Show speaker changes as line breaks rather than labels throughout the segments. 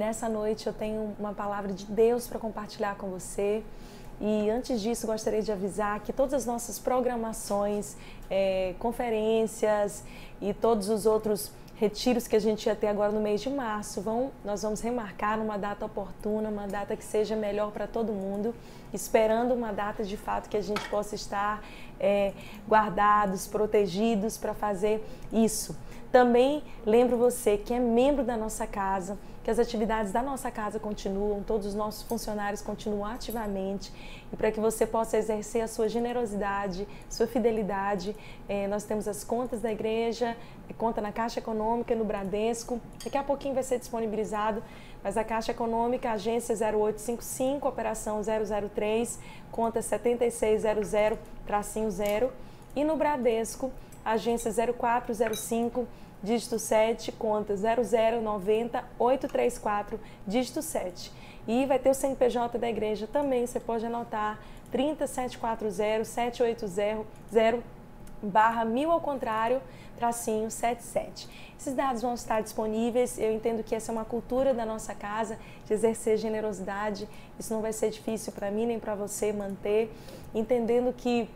Nessa noite eu tenho uma palavra de Deus para compartilhar com você. E antes disso, gostaria de avisar que todas as nossas programações, é, conferências e todos os outros retiros que a gente ia ter agora no mês de março, vão, nós vamos remarcar numa data oportuna, uma data que seja melhor para todo mundo, esperando uma data de fato que a gente possa estar é, guardados, protegidos para fazer isso. Também lembro você que é membro da nossa casa, que as atividades da nossa casa continuam, todos os nossos funcionários continuam ativamente e para que você possa exercer a sua generosidade, sua fidelidade, eh, nós temos as contas da igreja, conta na Caixa Econômica, no Bradesco, daqui a pouquinho vai ser disponibilizado, mas a Caixa Econômica, agência 0855, operação 003, conta 7600-0 e no Bradesco, agência 0405, dígito 7, conta 0090 834, dígito 7. E vai ter o CNPJ da igreja também, você pode anotar 30740 780 barra mil ao contrário, tracinho 77. Esses dados vão estar disponíveis. Eu entendo que essa é uma cultura da nossa casa de exercer generosidade. Isso não vai ser difícil para mim nem para você manter, entendendo que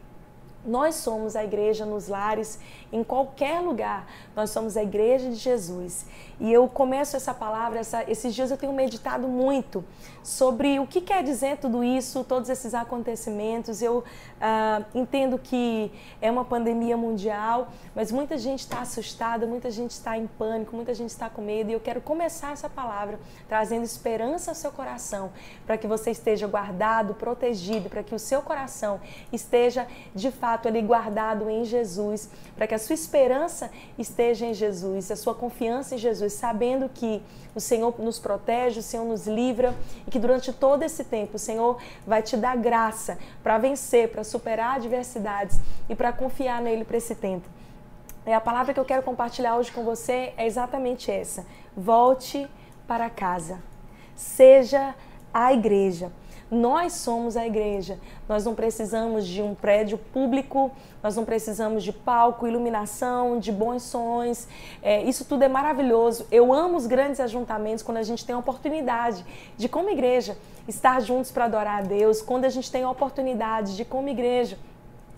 nós somos a igreja nos lares, em qualquer lugar. Nós somos a igreja de Jesus. E eu começo essa palavra, essa, esses dias eu tenho meditado muito sobre o que quer dizer tudo isso, todos esses acontecimentos. Eu uh, entendo que é uma pandemia mundial, mas muita gente está assustada, muita gente está em pânico, muita gente está com medo. E eu quero começar essa palavra trazendo esperança ao seu coração, para que você esteja guardado, protegido, para que o seu coração esteja de fato fato ali guardado em Jesus, para que a sua esperança esteja em Jesus, a sua confiança em Jesus, sabendo que o Senhor nos protege, o Senhor nos livra e que durante todo esse tempo o Senhor vai te dar graça para vencer, para superar adversidades e para confiar nele para esse tempo. E a palavra que eu quero compartilhar hoje com você é exatamente essa: volte para casa. Seja a igreja. Nós somos a igreja. Nós não precisamos de um prédio público, nós não precisamos de palco, iluminação, de bons sons. É, isso tudo é maravilhoso. Eu amo os grandes ajuntamentos quando a gente tem a oportunidade de, como igreja, estar juntos para adorar a Deus, quando a gente tem a oportunidade de, como igreja,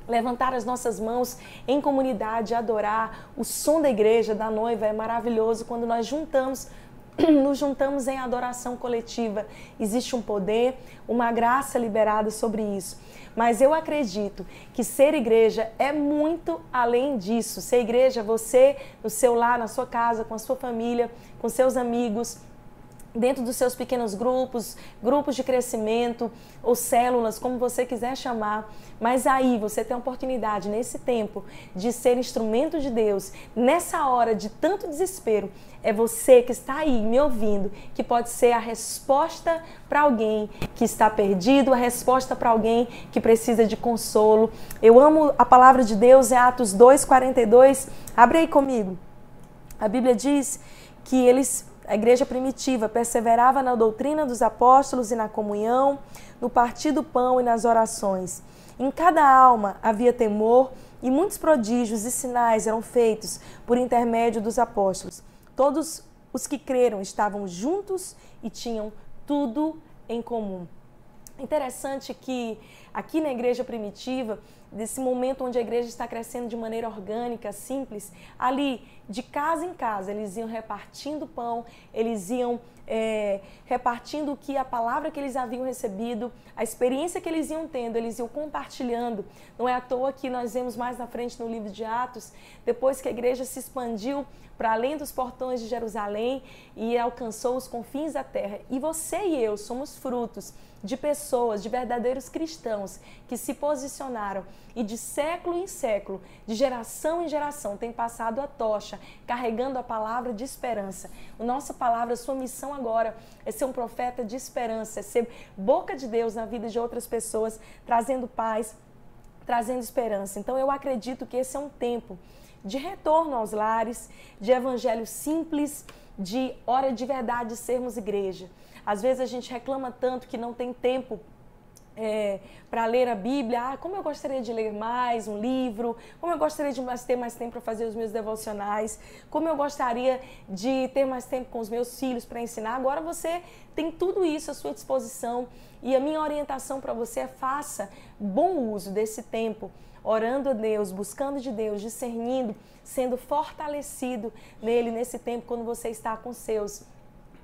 levantar as nossas mãos em comunidade, adorar. O som da igreja, da noiva, é maravilhoso quando nós juntamos nos juntamos em adoração coletiva. Existe um poder, uma graça liberada sobre isso. Mas eu acredito que ser igreja é muito além disso. Ser igreja, você no seu lar, na sua casa, com a sua família, com seus amigos, dentro dos seus pequenos grupos, grupos de crescimento ou células, como você quiser chamar. Mas aí você tem a oportunidade, nesse tempo, de ser instrumento de Deus. Nessa hora de tanto desespero, é você que está aí me ouvindo que pode ser a resposta para alguém que está perdido, a resposta para alguém que precisa de consolo. Eu amo a palavra de Deus, é Atos 2:42. Abre aí comigo. A Bíblia diz que eles a igreja primitiva perseverava na doutrina dos apóstolos e na comunhão, no partir do pão e nas orações. Em cada alma havia temor e muitos prodígios e sinais eram feitos por intermédio dos apóstolos. Todos os que creram estavam juntos e tinham tudo em comum. Interessante que aqui na igreja primitiva desse momento onde a igreja está crescendo de maneira orgânica, simples, ali de casa em casa eles iam repartindo pão, eles iam é, repartindo o que a palavra que eles haviam recebido, a experiência que eles iam tendo, eles iam compartilhando. Não é à toa que nós vemos mais na frente no livro de Atos, depois que a igreja se expandiu para além dos portões de Jerusalém e alcançou os confins da terra. E você e eu somos frutos de pessoas, de verdadeiros cristãos que se posicionaram e de século em século, de geração em geração, têm passado a tocha, carregando a palavra de esperança. A nossa palavra, sua missão agora é ser um profeta de esperança, é ser boca de Deus na vida de outras pessoas, trazendo paz, trazendo esperança. Então eu acredito que esse é um tempo de retorno aos lares, de evangelho simples, de hora de verdade sermos igreja. Às vezes a gente reclama tanto que não tem tempo é, para ler a Bíblia, ah, como eu gostaria de ler mais um livro, como eu gostaria de mais, ter mais tempo para fazer os meus devocionais, como eu gostaria de ter mais tempo com os meus filhos para ensinar. Agora você tem tudo isso à sua disposição e a minha orientação para você é faça bom uso desse tempo, orando a Deus, buscando de Deus, discernindo, sendo fortalecido nele nesse tempo quando você está com seus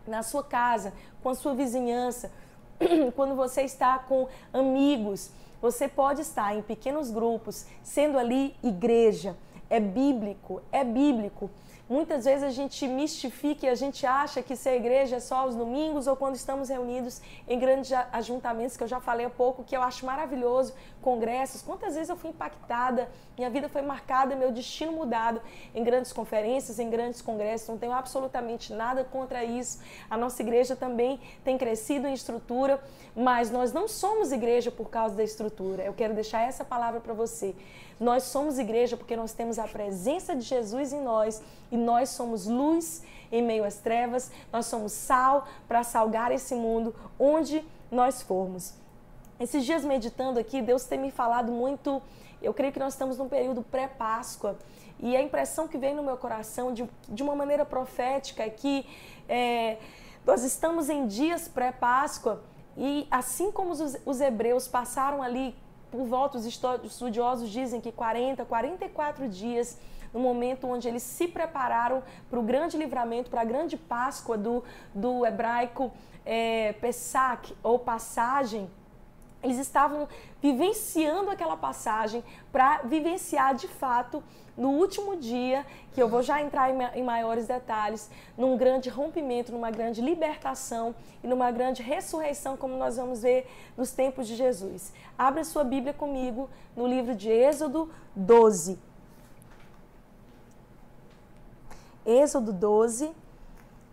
na sua casa, com a sua vizinhança, quando você está com amigos, você pode estar em pequenos grupos, sendo ali igreja. É bíblico, é bíblico. Muitas vezes a gente mistifica e a gente acha que ser igreja é só aos domingos ou quando estamos reunidos em grandes ajuntamentos, que eu já falei há pouco, que eu acho maravilhoso, congressos. Quantas vezes eu fui impactada, minha vida foi marcada, meu destino mudado em grandes conferências, em grandes congressos. Não tenho absolutamente nada contra isso. A nossa igreja também tem crescido em estrutura, mas nós não somos igreja por causa da estrutura. Eu quero deixar essa palavra para você. Nós somos igreja porque nós temos a presença de Jesus em nós e nós somos luz em meio às trevas, nós somos sal para salgar esse mundo onde nós formos. Esses dias meditando aqui, Deus tem me falado muito. Eu creio que nós estamos num período pré-Páscoa e a impressão que vem no meu coração de, de uma maneira profética é que é, nós estamos em dias pré-Páscoa e assim como os, os hebreus passaram ali por volta, os estudiosos dizem que 40, 44 dias no momento onde eles se prepararam para o grande livramento, para a grande Páscoa do, do hebraico é, Pesach, ou passagem, eles estavam vivenciando aquela passagem para vivenciar de fato no último dia, que eu vou já entrar em, maiores detalhes, num grande rompimento, numa grande libertação e numa grande ressurreição, como nós vamos ver nos tempos de Jesus. Abra sua Bíblia comigo no livro de Êxodo 12. Êxodo 12.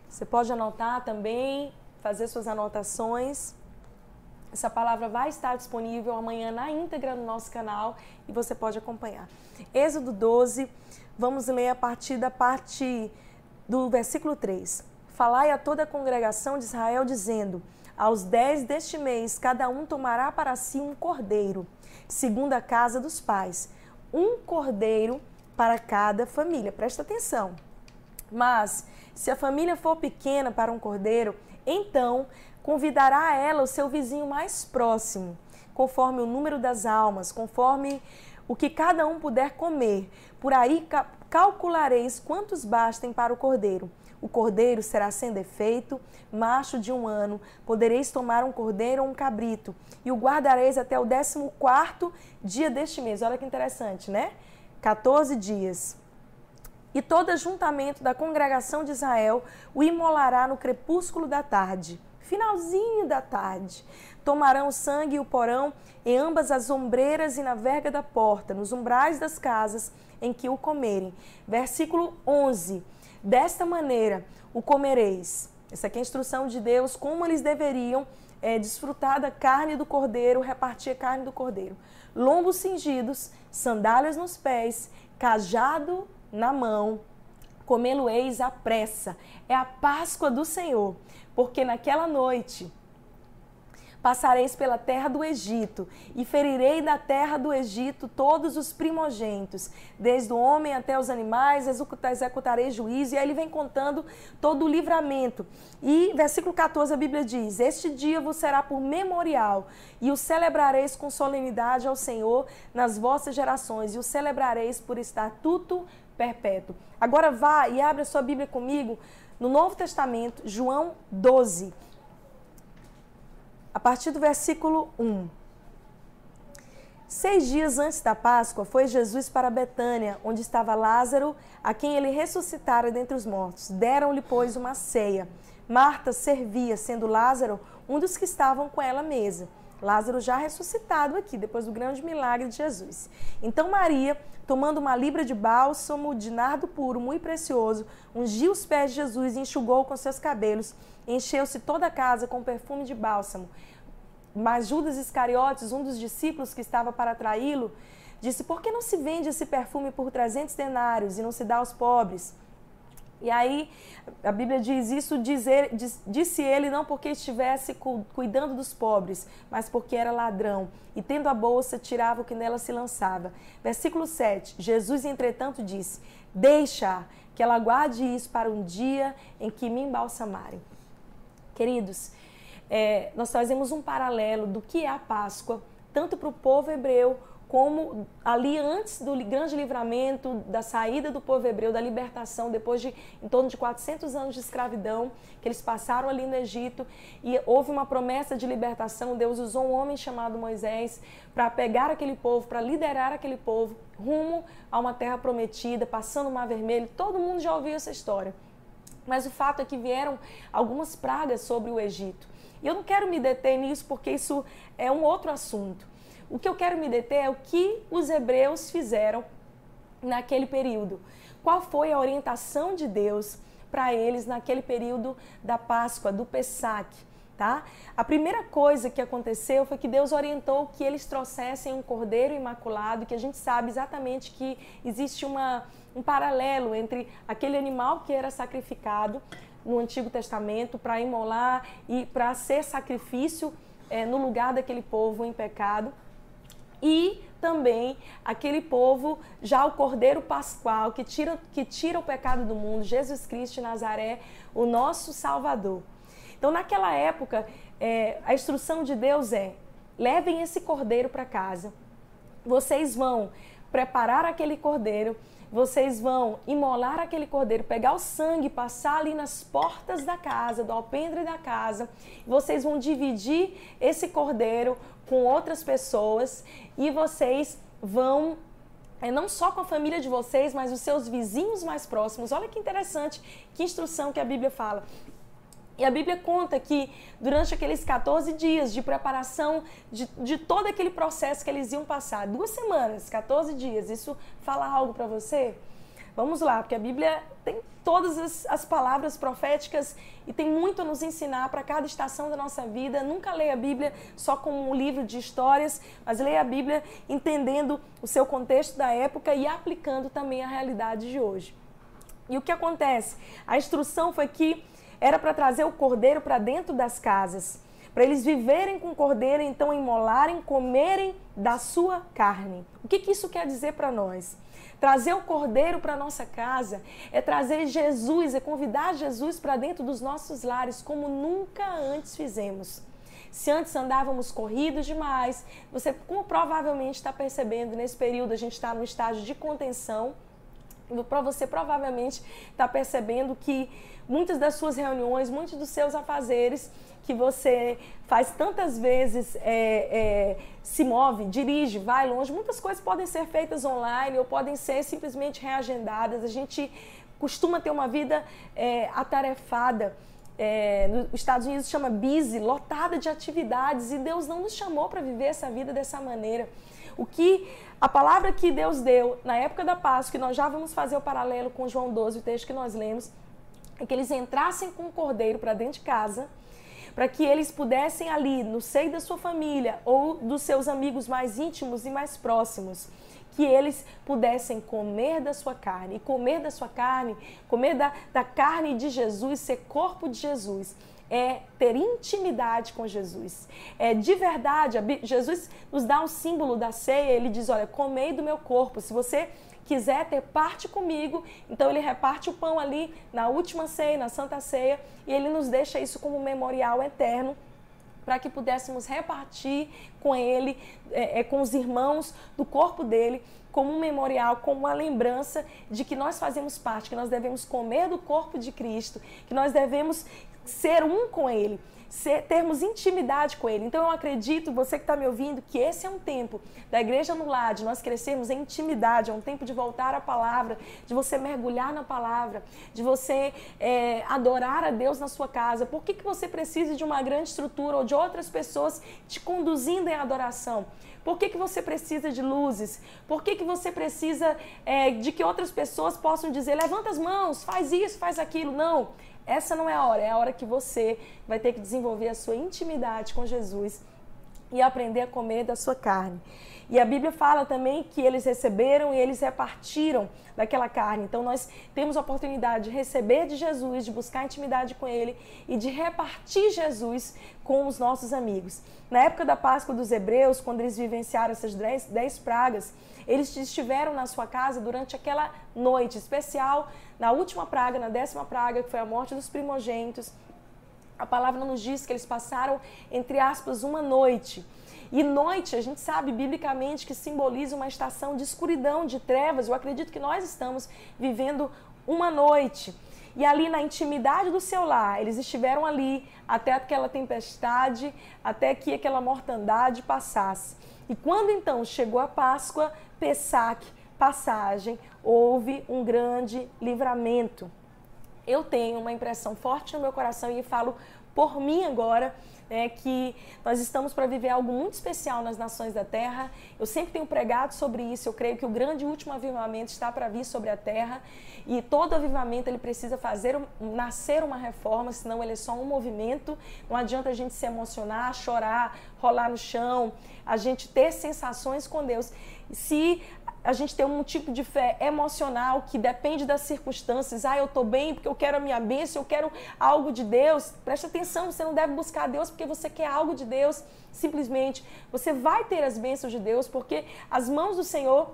Você pode anotar também, fazer suas anotações. Essa palavra vai estar disponível amanhã na íntegra no nosso canal e você pode acompanhar. Êxodo 12, vamos ler a partir da parte do versículo 3. Falai a toda a congregação de Israel, dizendo: Aos dez deste mês, cada um tomará para si um cordeiro, segundo a casa dos pais. Um cordeiro para cada família. Presta atenção. Mas, se a família for pequena para um cordeiro, então convidará a ela o seu vizinho mais próximo, conforme o número das almas, conforme o que cada um puder comer. Por aí ca calculareis quantos bastem para o cordeiro. O cordeiro será sem defeito, macho de um ano. Podereis tomar um cordeiro ou um cabrito, e o guardareis até o décimo quarto dia deste mês. Olha que interessante, né? 14 dias. E todo ajuntamento da congregação de Israel o imolará no crepúsculo da tarde finalzinho da tarde. Tomarão sangue e o porão em ambas as ombreiras e na verga da porta, nos umbrais das casas em que o comerem. Versículo 11. Desta maneira o comereis. Essa aqui é a instrução de Deus, como eles deveriam é, desfrutar da carne do cordeiro, repartir a carne do cordeiro. Lombos cingidos, sandálias nos pés, cajado na mão, comê-lo-eis à pressa. É a Páscoa do Senhor porque naquela noite passareis pela terra do Egito e ferirei da terra do Egito todos os primogênitos, desde o homem até os animais, executarei juízo. E aí ele vem contando todo o livramento. E versículo 14 a Bíblia diz: Este dia vos será por memorial, e o celebrareis com solenidade ao Senhor nas vossas gerações, e o celebrareis por estatuto perpétuo. Agora vá e abre a sua Bíblia comigo no Novo Testamento, João 12, a partir do versículo 1. Seis dias antes da Páscoa, foi Jesus para Betânia, onde estava Lázaro, a quem ele ressuscitara dentre os mortos. Deram-lhe, pois, uma ceia. Marta servia, sendo Lázaro um dos que estavam com ela à mesa. Lázaro já ressuscitado aqui, depois do grande milagre de Jesus. Então Maria, tomando uma libra de bálsamo de nardo puro, muito precioso, ungiu os pés de Jesus e enxugou com seus cabelos. Encheu-se toda a casa com perfume de bálsamo. Mas Judas Iscariotes, um dos discípulos que estava para traí-lo, disse: Por que não se vende esse perfume por 300 denários e não se dá aos pobres? E aí a Bíblia diz isso, dizer, disse ele não porque estivesse cuidando dos pobres, mas porque era ladrão. E tendo a bolsa, tirava o que nela se lançava. Versículo 7. Jesus, entretanto, disse: Deixa que ela guarde isso para um dia em que me embalsamarem. Queridos, é, nós fazemos um paralelo do que é a Páscoa, tanto para o povo hebreu como ali antes do grande livramento, da saída do povo hebreu, da libertação, depois de em torno de 400 anos de escravidão, que eles passaram ali no Egito, e houve uma promessa de libertação. Deus usou um homem chamado Moisés para pegar aquele povo, para liderar aquele povo rumo a uma terra prometida, passando o Mar Vermelho. Todo mundo já ouviu essa história. Mas o fato é que vieram algumas pragas sobre o Egito. E eu não quero me deter nisso porque isso é um outro assunto. O que eu quero me deter é o que os hebreus fizeram naquele período. Qual foi a orientação de Deus para eles naquele período da Páscoa, do Pessac, tá? A primeira coisa que aconteceu foi que Deus orientou que eles trouxessem um cordeiro imaculado, que a gente sabe exatamente que existe uma, um paralelo entre aquele animal que era sacrificado no Antigo Testamento para imolar e para ser sacrifício é, no lugar daquele povo em pecado e também aquele povo, já o Cordeiro Pascual, que tira, que tira o pecado do mundo, Jesus Cristo Nazaré, o nosso Salvador. Então, naquela época, é, a instrução de Deus é: levem esse cordeiro para casa. Vocês vão preparar aquele cordeiro vocês vão imolar aquele cordeiro, pegar o sangue, passar ali nas portas da casa, do alpendre da casa. Vocês vão dividir esse cordeiro com outras pessoas e vocês vão é, não só com a família de vocês, mas os seus vizinhos mais próximos. Olha que interessante, que instrução que a Bíblia fala. E a Bíblia conta que durante aqueles 14 dias de preparação de, de todo aquele processo que eles iam passar, duas semanas, 14 dias, isso fala algo para você? Vamos lá, porque a Bíblia tem todas as, as, palavras proféticas e tem muito a nos ensinar para cada estação da nossa vida. Nunca leia a Bíblia só como um livro de histórias, mas leia a Bíblia entendendo o seu contexto da época e aplicando também a realidade de hoje. E o que acontece? A instrução foi que era para trazer o cordeiro para dentro das casas, para eles viverem com o cordeiro, então imolarem, comerem da sua carne. O que, que isso quer dizer para nós? Trazer o cordeiro para nossa casa é trazer Jesus, é convidar Jesus para dentro dos nossos lares, como nunca antes fizemos. Se antes andávamos corridos demais, você como provavelmente está percebendo nesse período, a gente está no estágio de contenção. Para você provavelmente está percebendo que muitas das suas reuniões, muitos dos seus afazeres que você faz tantas vezes, é, é, se move, dirige, vai longe. Muitas coisas podem ser feitas online ou podem ser simplesmente reagendadas. A gente costuma ter uma vida é, atarefada. É, nos Estados Unidos chama busy, lotada de atividades, e Deus não nos chamou para viver essa vida dessa maneira. O que a palavra que Deus deu na época da Páscoa, que nós já vamos fazer o paralelo com João 12, o texto que nós lemos, é que eles entrassem com o cordeiro para dentro de casa, para que eles pudessem ali, no seio da sua família ou dos seus amigos mais íntimos e mais próximos, que eles pudessem comer da sua carne. E comer da sua carne, comer da, da carne de Jesus, ser corpo de Jesus, é ter intimidade com Jesus. É de verdade, Jesus nos dá um símbolo da ceia, ele diz: Olha, comei do meu corpo. Se você quiser ter parte comigo, então ele reparte o pão ali na última ceia, na Santa Ceia, e ele nos deixa isso como memorial eterno para que pudéssemos repartir com ele, é, é, com os irmãos do corpo dele, como um memorial, como uma lembrança de que nós fazemos parte, que nós devemos comer do corpo de Cristo, que nós devemos ser um com ele ser, termos intimidade com Ele. Então eu acredito, você que está me ouvindo, que esse é um tempo da igreja no lar, de nós crescermos em intimidade, é um tempo de voltar à palavra, de você mergulhar na palavra, de você é, adorar a Deus na sua casa. Por que, que você precisa de uma grande estrutura ou de outras pessoas te conduzindo em adoração? Por que, que você precisa de luzes? Por que, que você precisa é, de que outras pessoas possam dizer, levanta as mãos, faz isso, faz aquilo? Não. Essa não é a hora, é a hora que você vai ter que desenvolver a sua intimidade com Jesus e aprender a comer da sua carne. E a Bíblia fala também que eles receberam e eles repartiram daquela carne. Então nós temos a oportunidade de receber de Jesus, de buscar intimidade com Ele e de repartir Jesus com os nossos amigos. Na época da Páscoa dos Hebreus, quando eles vivenciaram essas dez, dez pragas, eles estiveram na sua casa durante aquela noite especial, na última praga, na décima praga, que foi a morte dos primogênitos. A palavra nos diz que eles passaram, entre aspas, uma noite. E noite, a gente sabe biblicamente que simboliza uma estação de escuridão, de trevas. Eu acredito que nós estamos vivendo uma noite. E ali na intimidade do seu lar, eles estiveram ali até aquela tempestade, até que aquela mortandade passasse. E quando então chegou a Páscoa, Pessac, passagem, houve um grande livramento. Eu tenho uma impressão forte no meu coração e falo por mim agora né, que nós estamos para viver algo muito especial nas nações da terra. Eu sempre tenho pregado sobre isso. Eu creio que o grande último avivamento está para vir sobre a terra e todo avivamento ele precisa fazer nascer uma reforma, senão ele é só um movimento. Não adianta a gente se emocionar, chorar, rolar no chão, a gente ter sensações com Deus. Se a gente tem um tipo de fé emocional que depende das circunstâncias. Ah, eu estou bem porque eu quero a minha bênção, eu quero algo de Deus. Preste atenção, você não deve buscar Deus porque você quer algo de Deus. Simplesmente, você vai ter as bênçãos de Deus porque as mãos do Senhor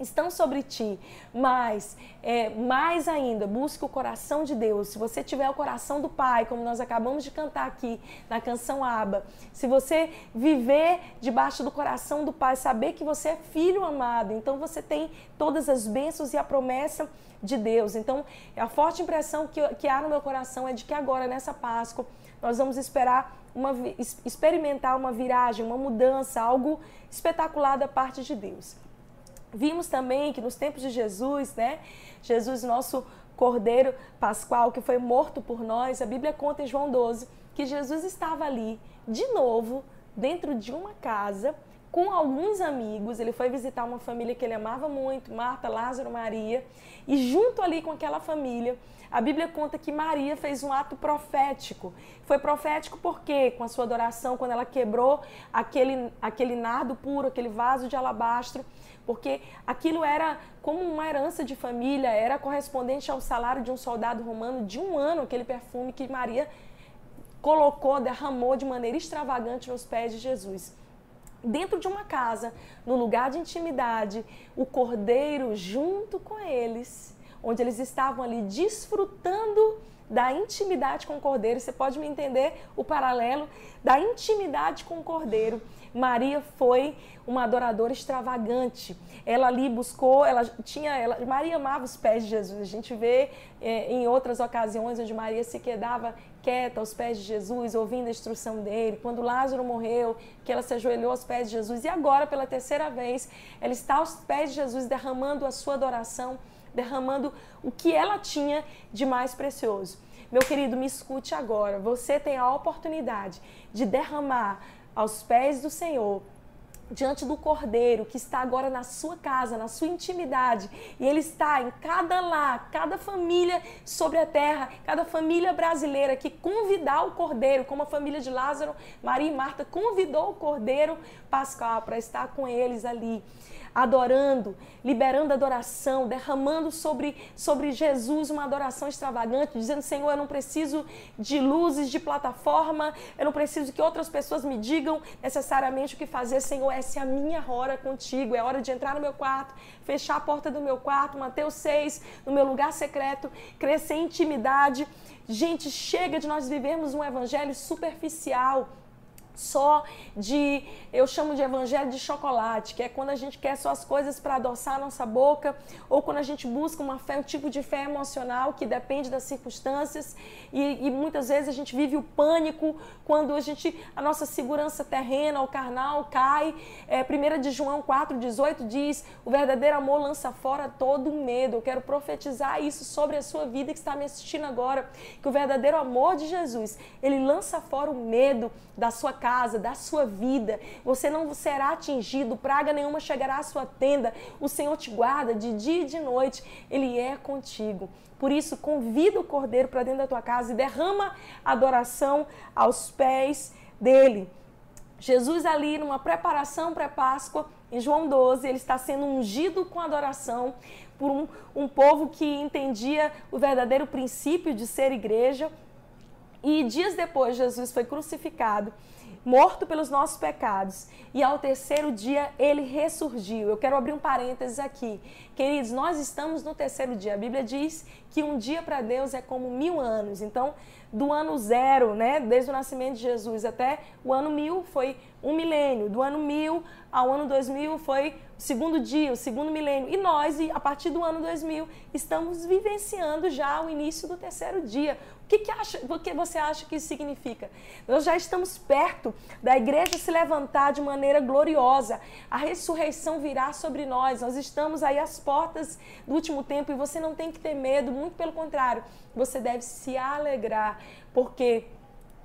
estão sobre ti, mas é, mais ainda, busque o coração de Deus. Se você tiver o coração do Pai, como nós acabamos de cantar aqui na canção Aba, se você viver debaixo do coração do Pai, saber que você é filho amado, então você tem todas as bênçãos e a promessa de Deus. Então, a forte impressão que, que há no meu coração é de que agora, nessa Páscoa, nós vamos esperar uma, experimentar uma viragem, uma mudança, algo espetacular da parte de Deus. Vimos também que nos tempos de Jesus, né? Jesus, nosso Cordeiro Pascual, que foi morto por nós, a Bíblia conta em João 12 que Jesus estava ali de novo dentro de uma casa com alguns amigos. Ele foi visitar uma família que ele amava muito, Marta, Lázaro, Maria, e junto ali com aquela família, a Bíblia conta que Maria fez um ato profético. Foi profético porque, com a sua adoração, quando ela quebrou aquele, aquele nardo puro, aquele vaso de alabastro, porque aquilo era como uma herança de família, era correspondente ao salário de um soldado romano de um ano, aquele perfume que Maria colocou, derramou de maneira extravagante nos pés de Jesus. Dentro de uma casa, no lugar de intimidade, o cordeiro junto com eles, onde eles estavam ali desfrutando da intimidade com o cordeiro. Você pode me entender o paralelo da intimidade com o cordeiro. Maria foi uma adoradora extravagante. Ela ali buscou, ela tinha, ela, Maria amava os pés de Jesus. A gente vê é, em outras ocasiões onde Maria se quedava quieta aos pés de Jesus, ouvindo a instrução dele. Quando Lázaro morreu, que ela se ajoelhou aos pés de Jesus. E agora, pela terceira vez, ela está aos pés de Jesus, derramando a sua adoração, derramando o que ela tinha de mais precioso. Meu querido, me escute agora. Você tem a oportunidade de derramar aos pés do Senhor, diante do Cordeiro que está agora na sua casa, na sua intimidade, e ele está em cada lar, cada família sobre a terra, cada família brasileira que convidar o Cordeiro, como a família de Lázaro, Maria e Marta convidou o Cordeiro Pascal para estar com eles ali adorando, liberando adoração, derramando sobre, sobre Jesus uma adoração extravagante, dizendo: Senhor, eu não preciso de luzes, de plataforma, eu não preciso que outras pessoas me digam necessariamente o que fazer, Senhor, essa é a minha hora contigo, é hora de entrar no meu quarto, fechar a porta do meu quarto, Mateus 6, no meu lugar secreto, crescer intimidade. Gente, chega de nós vivermos um evangelho superficial só de, eu chamo de evangelho de chocolate, que é quando a gente quer só as coisas para adoçar a nossa boca, ou quando a gente busca uma fé, um tipo de fé emocional que depende das circunstâncias, e, e muitas vezes a gente vive o pânico quando a gente, a nossa segurança terrena, o carnal cai. É, 1 de João 4,18 diz, o verdadeiro amor lança fora todo o medo. Eu quero profetizar isso sobre a sua vida que está me assistindo agora, que o verdadeiro amor de Jesus, ele lança fora o medo da sua casa, da sua vida. Você não será atingido, praga nenhuma chegará à sua tenda. O Senhor te guarda de dia e de noite. Ele é contigo. Por isso, convida o cordeiro para dentro da tua casa e derrama adoração aos pés dele. Jesus ali numa preparação pré-Páscoa, em João 12, ele está sendo ungido com adoração por um, um povo que entendia o verdadeiro princípio de ser igreja. E dias depois, Jesus foi crucificado morto pelos nossos pecados, e ao terceiro dia ele ressurgiu. Eu quero abrir um parênteses aqui. Queridos, nós estamos no terceiro dia. A Bíblia diz que um dia para Deus é como mil anos. Então, do ano zero, né, desde o nascimento de Jesus até o ano mil, foi um milênio. Do ano mil ao ano 2000 foi o segundo dia, o segundo milênio. E nós, a partir do ano 2000, estamos vivenciando já o início do terceiro dia. O que, que, acha, você acha que isso significa? Nós já estamos perto da igreja se levantar de maneira gloriosa. A ressurreição virá sobre nós. Nós estamos aí às portas do último tempo e você não tem que ter medo, muito pelo contrário. Você deve se alegrar, porque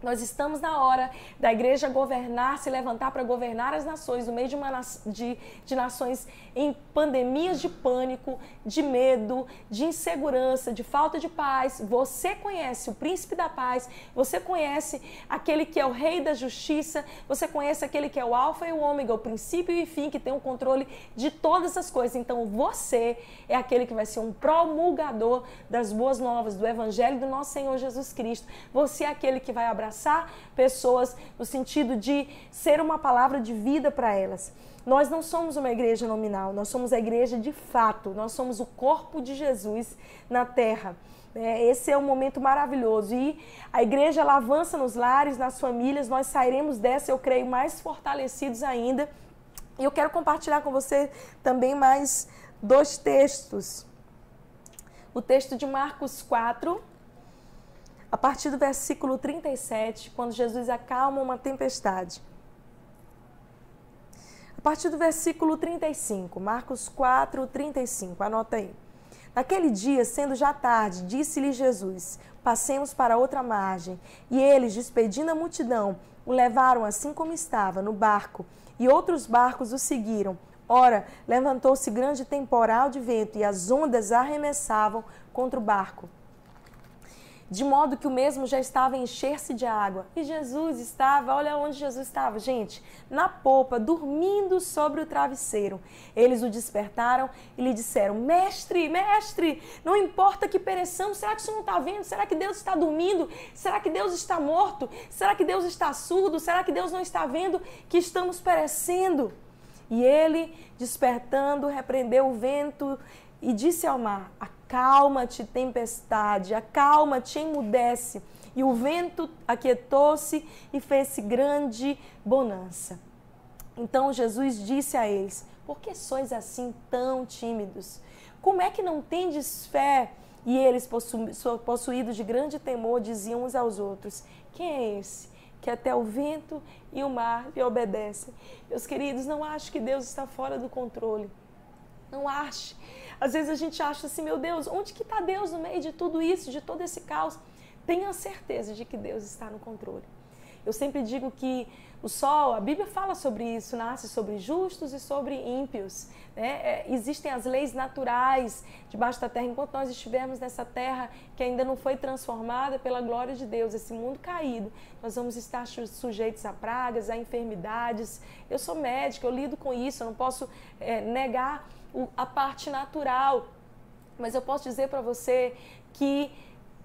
nós estamos na hora da igreja governar, se levantar para governar as nações, no meio de, uma, de, de nações em pandemias de pânico, de medo, de insegurança, de falta de paz. Você conhece o príncipe da paz, você conhece aquele que é o rei da justiça, você conhece aquele que é o alfa e o ômega, o princípio e fim, que tem o controle de todas as coisas. Então você é aquele que vai ser um promulgador das boas novas, do evangelho do nosso Senhor Jesus Cristo. Você é aquele que vai abraçar abraçar pessoas no sentido de ser uma palavra de vida para elas. Nós não somos uma igreja nominal, nós somos a igreja de fato, nós somos o corpo de Jesus na terra. É, esse é um momento maravilhoso e a igreja ela avança nos lares, nas famílias, nós sairemos dessa, eu creio, mais fortalecidos ainda. E eu quero compartilhar com você também mais dois textos. O texto de Marcos 4, a partir do versículo 37, quando Jesus acalma uma tempestade. A partir do versículo 35, Marcos 4, 35, anota aí. Naquele dia, sendo já tarde, disse-lhe Jesus: Passemos para outra margem. E eles, despedindo a multidão, o levaram assim como estava, no barco, e outros barcos o seguiram. Ora, levantou-se grande temporal de vento e as ondas arremessavam contra o barco de modo que o mesmo já estava a encher-se de água. E Jesus estava, olha onde Jesus estava, gente, na popa, dormindo sobre o travesseiro. Eles o despertaram e lhe disseram: Mestre, mestre, não importa que pereçamos, será que você não está vendo? Será que Deus está dormindo? Será que Deus está morto? Será que Deus está surdo? Será que Deus não está vendo que estamos perecendo? E ele, despertando, repreendeu o vento e disse ao mar: Acalma-te, tempestade, acalma-te, emudece. E o vento aquietou-se e fez-se grande bonança. Então Jesus disse a eles: Por que sois assim tão tímidos? Como é que não tendes fé? E eles, possu possuídos de grande temor, diziam uns aos outros: Quem é esse? Que até o vento e o mar lhe obedecem. Meus queridos, não acho que Deus está fora do controle. Não ache. Às vezes a gente acha assim, meu Deus, onde que está Deus no meio de tudo isso, de todo esse caos? Tenha certeza de que Deus está no controle. Eu sempre digo que o sol, a Bíblia fala sobre isso, nasce sobre justos e sobre ímpios. Né? É, existem as leis naturais debaixo da terra. Enquanto nós estivermos nessa terra que ainda não foi transformada pela glória de Deus, esse mundo caído, nós vamos estar sujeitos a pragas, a enfermidades. Eu sou médica, eu lido com isso, eu não posso é, negar a parte natural. Mas eu posso dizer para você que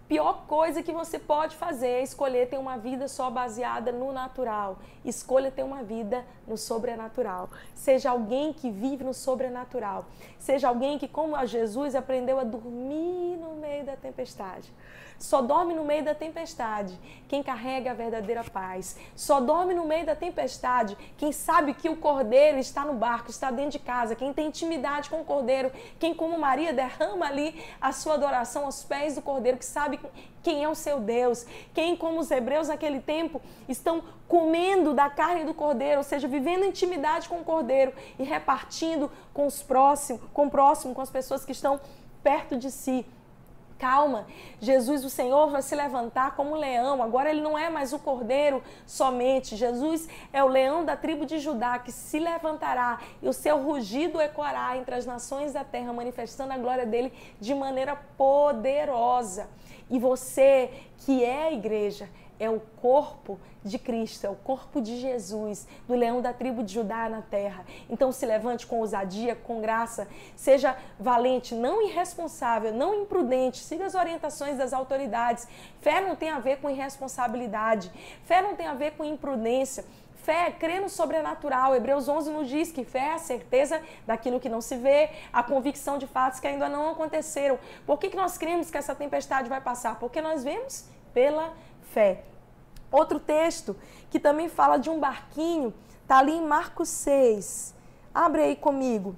pior coisa que você pode fazer é escolher ter uma vida só baseada no natural. Escolha ter uma vida no sobrenatural. Seja alguém que vive no sobrenatural. Seja alguém que, como a Jesus, aprendeu a dormir tempestade. Só dorme no meio da tempestade quem carrega a verdadeira paz. Só dorme no meio da tempestade quem sabe que o cordeiro está no barco, está dentro de casa, quem tem intimidade com o cordeiro, quem, como Maria, derrama ali a sua adoração aos pés do cordeiro, que sabe quem é o seu Deus. Quem, como os hebreus naquele tempo, estão comendo da carne do cordeiro, ou seja, vivendo intimidade com o cordeiro e repartindo com os próximos, com o próximo, com as pessoas que estão perto de si calma. Jesus, o Senhor, vai se levantar como leão. Agora ele não é mais o cordeiro somente. Jesus é o leão da tribo de Judá que se levantará e o seu rugido ecoará entre as nações da terra, manifestando a glória dele de maneira poderosa. E você, que é a igreja, é o corpo de Cristo, é o corpo de Jesus, do leão da tribo de Judá na terra. Então se levante com ousadia, com graça, seja valente, não irresponsável, não imprudente, siga as orientações das autoridades. Fé não tem a ver com irresponsabilidade, fé não tem a ver com imprudência. Fé é crer no sobrenatural. Hebreus 11 nos diz que fé é a certeza daquilo que não se vê, a convicção de fatos que ainda não aconteceram. Por que, que nós cremos que essa tempestade vai passar? Porque nós vemos pela fé. Outro texto que também fala de um barquinho, está ali em Marcos 6. Abre aí comigo.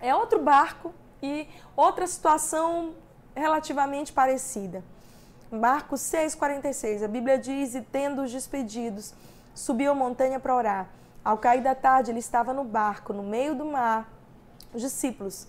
É outro barco e outra situação relativamente parecida. Marcos 6,46. A Bíblia diz: E tendo os despedidos, subiu a montanha para orar. Ao cair da tarde, ele estava no barco, no meio do mar, os discípulos,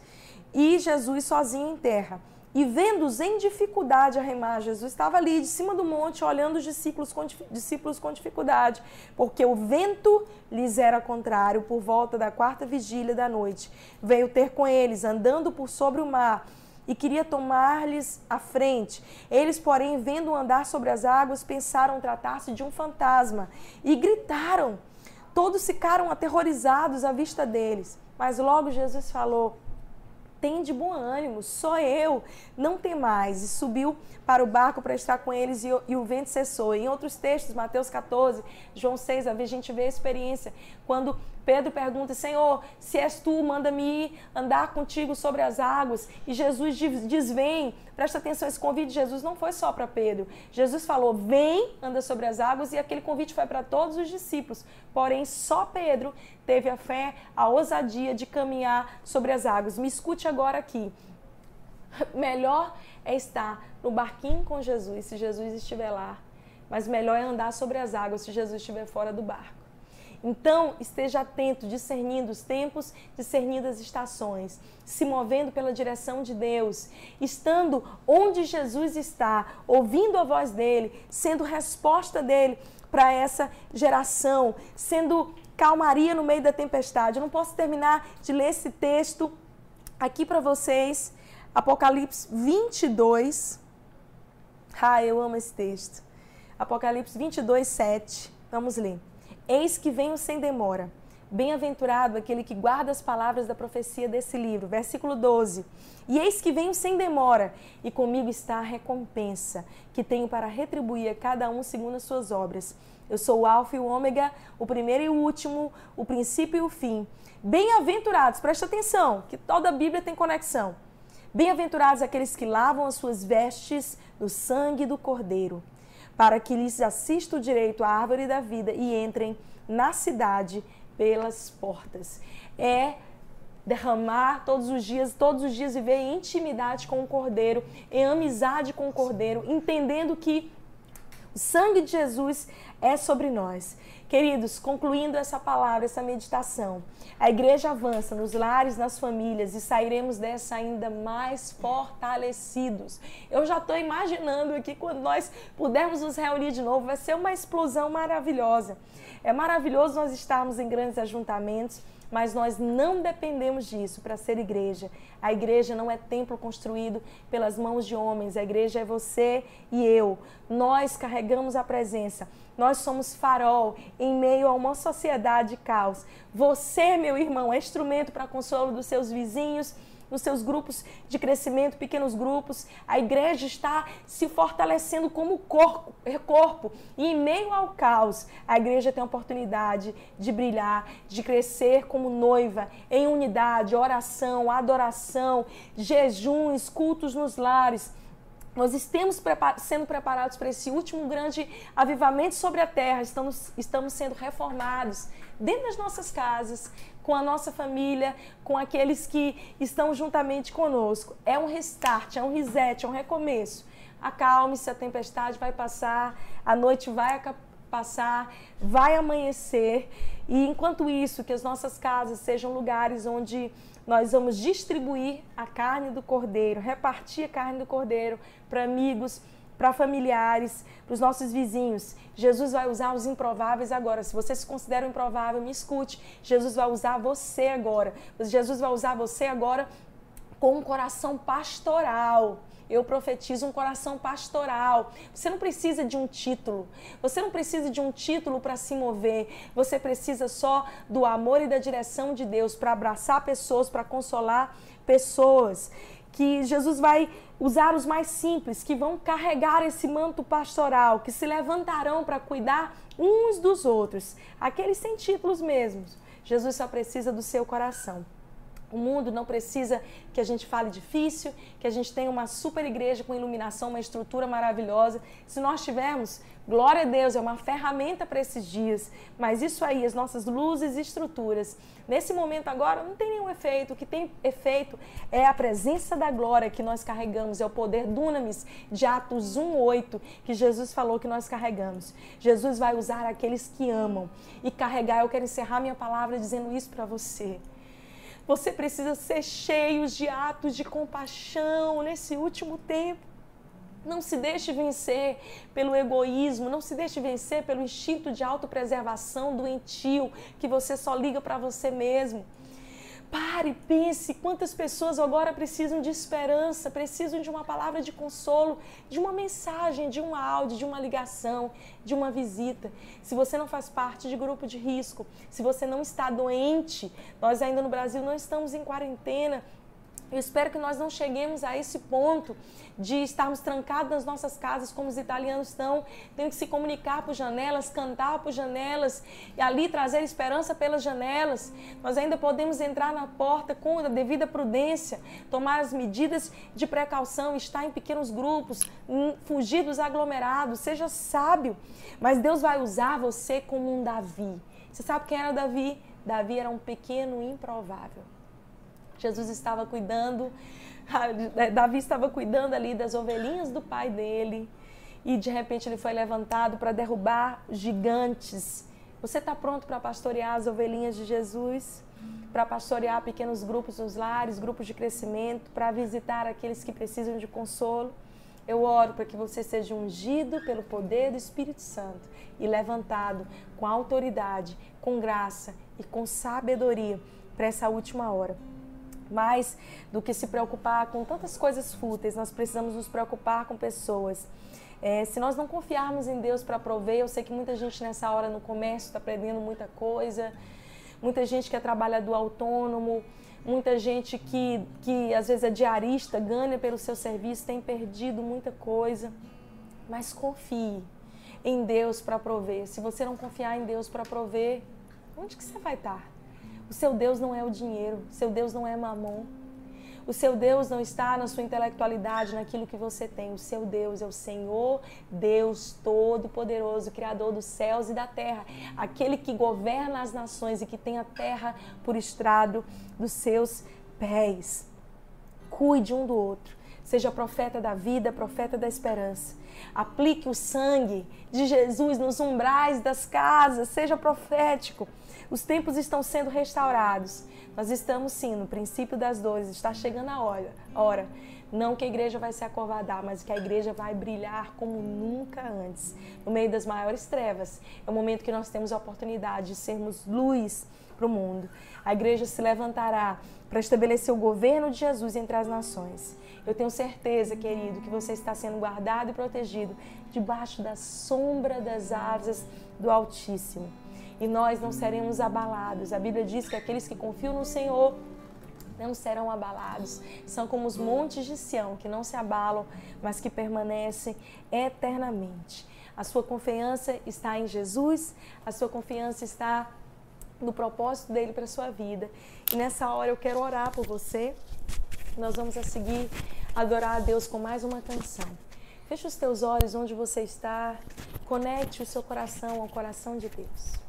e Jesus sozinho em terra. E vendo-os em dificuldade a remar, Jesus estava ali de cima do monte, olhando os discípulos com, discípulos com dificuldade, porque o vento lhes era contrário. Por volta da quarta vigília da noite, veio ter com eles, andando por sobre o mar e queria tomar-lhes a frente. Eles, porém, vendo andar sobre as águas, pensaram tratar-se de um fantasma e gritaram. Todos ficaram aterrorizados à vista deles. Mas logo Jesus falou: tem de bom ânimo, só eu, não tem mais. E subiu para o barco para estar com eles e, e, o vento cessou. Em outros textos, Mateus 14, João 6, a gente vê a experiência. Quando Pedro pergunta, Senhor, se és tu, manda-me ir andar contigo sobre as águas. E Jesus diz, vem. Presta atenção, esse convite de Jesus não foi só para Pedro. Jesus falou, vem, anda sobre as águas, e aquele convite foi para todos os discípulos. Porém, só Pedro teve a fé, a ousadia de caminhar sobre as águas. Me escute agora aqui. Melhor é estar no barquinho com Jesus, se Jesus estiver lá. Mas melhor é andar sobre as águas se Jesus estiver fora do barco. Então, esteja atento, discernindo os tempos, discernindo as estações, se movendo pela direção de Deus, estando onde Jesus está, ouvindo a voz dele, sendo resposta dele para essa geração, sendo calmaria no meio da tempestade. Eu não posso terminar de ler esse texto aqui para vocês, Apocalipse 22. Ah, eu amo esse texto. Apocalipse 22, 7. Vamos ler. Eis que venho sem demora. Bem-aventurado aquele que guarda as palavras da profecia desse livro. Versículo 12. E eis que venho sem demora, e comigo está a recompensa, que tenho para retribuir a cada um segundo as suas obras. Eu sou o Alfa e o Ômega, o primeiro e o último, o princípio e o fim. Bem-aventurados, presta atenção, que toda a Bíblia tem conexão. Bem-aventurados aqueles que lavam as suas vestes no sangue do Cordeiro para que lhes assista o direito à árvore da vida e entrem na cidade pelas portas. É derramar todos os dias, todos os dias viver em intimidade com o Cordeiro, em amizade com o Cordeiro, entendendo que o sangue de Jesus é sobre nós. Queridos, concluindo essa palavra, essa meditação, a igreja avança nos lares, nas famílias e sairemos dessa ainda mais fortalecidos. Eu já estou imaginando aqui quando nós pudermos nos reunir de novo, vai ser uma explosão maravilhosa. É maravilhoso nós estarmos em grandes ajuntamentos mas nós não dependemos disso para ser igreja. A igreja não é templo construído pelas mãos de homens, a igreja é você e eu. Nós carregamos a presença, nós somos farol em meio a uma sociedade de caos. Você, meu irmão, é instrumento para consolo dos seus vizinhos nos seus grupos de crescimento, pequenos grupos. A igreja está se fortalecendo como corpo, corpo. E em meio ao caos, a igreja tem a oportunidade de brilhar, de crescer como noiva, em unidade, oração, adoração, jejuns, cultos nos lares nós estamos sendo preparados para esse último grande avivamento sobre a terra, estamos, estamos sendo reformados dentro das nossas casas, com a nossa família, com aqueles que estão juntamente conosco. É um restart, é um reset, é um recomeço. Acalme-se, a tempestade vai passar, a noite vai passar, vai amanhecer. E enquanto isso, que as nossas casas sejam lugares onde nós vamos distribuir a carne do cordeiro, repartir a carne do cordeiro para amigos, para familiares, para os nossos vizinhos. Jesus vai usar os improváveis agora. Se você se considera improvável, me escute. Jesus vai usar você agora. Jesus vai usar você agora com um coração pastoral. eu profetizo um coração pastoral. Você não precisa de um título. Você não precisa de um título para se mover. Você precisa só do amor e da direção de Deus para abraçar pessoas, para consolar pessoas. Que Jesus vai usar os mais simples, que vão carregar esse manto pastoral, que se levantarão para cuidar uns dos outros, aqueles sem títulos mesmos. Jesus só precisa do seu coração. O mundo não precisa que a gente fale difícil, que a gente tenha uma super igreja com iluminação, uma estrutura maravilhosa. Se nós tivermos, glória a Deus, é uma ferramenta para esses dias. Mas isso aí, as nossas luzes e estruturas, nesse momento agora não tem nenhum efeito. O que tem efeito é a presença da glória que nós carregamos, é o poder dunamis de Atos 1:8 que Jesus falou que nós carregamos. Jesus vai usar aqueles que amam e carregar. Eu quero encerrar minha palavra dizendo isso para você. Você precisa ser cheio de atos de compaixão nesse último tempo. Não se deixe vencer pelo egoísmo, não se deixe vencer pelo instinto de autopreservação doentio que você só liga para você mesmo. Pare, pense quantas pessoas agora precisam de esperança, precisam de uma palavra de consolo, de uma mensagem, de um áudio, de uma ligação, de uma visita. Se você não faz parte de grupo de risco, se você não está doente, nós ainda no Brasil não estamos em quarentena, eu espero que nós não cheguemos a esse ponto de estarmos trancados nas nossas casas como os italianos estão, tendo que se comunicar por janelas, cantar por janelas e ali trazer esperança pelas janelas. Nós ainda podemos entrar na porta com a devida prudência, tomar as medidas de precaução, estar em pequenos grupos, fugir dos aglomerados, seja sábio. Mas Deus vai usar você como um Davi. Você sabe quem era Davi? Davi era um pequeno improvável. Jesus estava cuidando, Davi estava cuidando ali das ovelhinhas do pai dele e de repente ele foi levantado para derrubar gigantes. Você está pronto para pastorear as ovelhinhas de Jesus? Para pastorear pequenos grupos nos lares, grupos de crescimento, para visitar aqueles que precisam de consolo? Eu oro para que você seja ungido pelo poder do Espírito Santo e levantado com autoridade, com graça e com sabedoria para essa última hora. Mais do que se preocupar com tantas coisas fúteis, nós precisamos nos preocupar com pessoas. É, se nós não confiarmos em Deus para prover, eu sei que muita gente nessa hora no comércio está aprendendo muita coisa, muita gente que é trabalhador autônomo, muita gente que, que às vezes é diarista, ganha pelo seu serviço, tem perdido muita coisa. Mas confie em Deus para prover. Se você não confiar em Deus para prover, onde que você vai estar? O seu Deus não é o dinheiro, o seu Deus não é mamon. O seu Deus não está na sua intelectualidade, naquilo que você tem. O seu Deus é o Senhor, Deus Todo-Poderoso, Criador dos céus e da terra, aquele que governa as nações e que tem a terra por estrado dos seus pés. Cuide um do outro. Seja profeta da vida, profeta da esperança. Aplique o sangue de Jesus nos umbrais das casas. Seja profético. Os tempos estão sendo restaurados. Nós estamos sim no princípio das dores, está chegando a hora. hora. Não que a igreja vai se acovardar, mas que a igreja vai brilhar como nunca antes. No meio das maiores trevas, é o momento que nós temos a oportunidade de sermos luz para o mundo. A igreja se levantará para estabelecer o governo de Jesus entre as nações. Eu tenho certeza, querido, que você está sendo guardado e protegido debaixo da sombra das asas do Altíssimo e nós não seremos abalados. A Bíblia diz que aqueles que confiam no Senhor não serão abalados. São como os montes de Sião, que não se abalam, mas que permanecem eternamente. A sua confiança está em Jesus, a sua confiança está no propósito dele para a sua vida. E nessa hora eu quero orar por você. Nós vamos a seguir adorar a Deus com mais uma canção. Feche os teus olhos onde você está. Conecte o seu coração ao coração de Deus.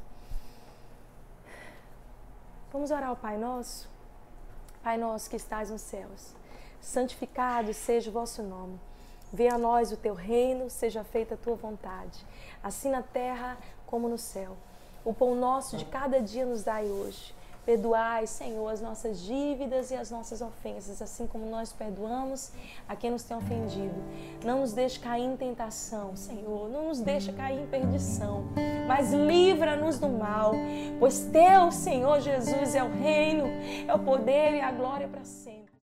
Vamos orar ao Pai Nosso? Pai Nosso que estás nos céus, santificado seja o vosso nome. Venha a nós o teu reino, seja feita a tua vontade, assim na terra como no céu. O pão nosso de cada dia nos dai hoje Perdoai, Senhor, as nossas dívidas e as nossas ofensas, assim como nós perdoamos a quem nos tem ofendido. Não nos deixe cair em tentação, Senhor, não nos deixe cair em perdição, mas livra-nos do mal, pois teu, Senhor Jesus, é o reino, é o poder e a glória para sempre.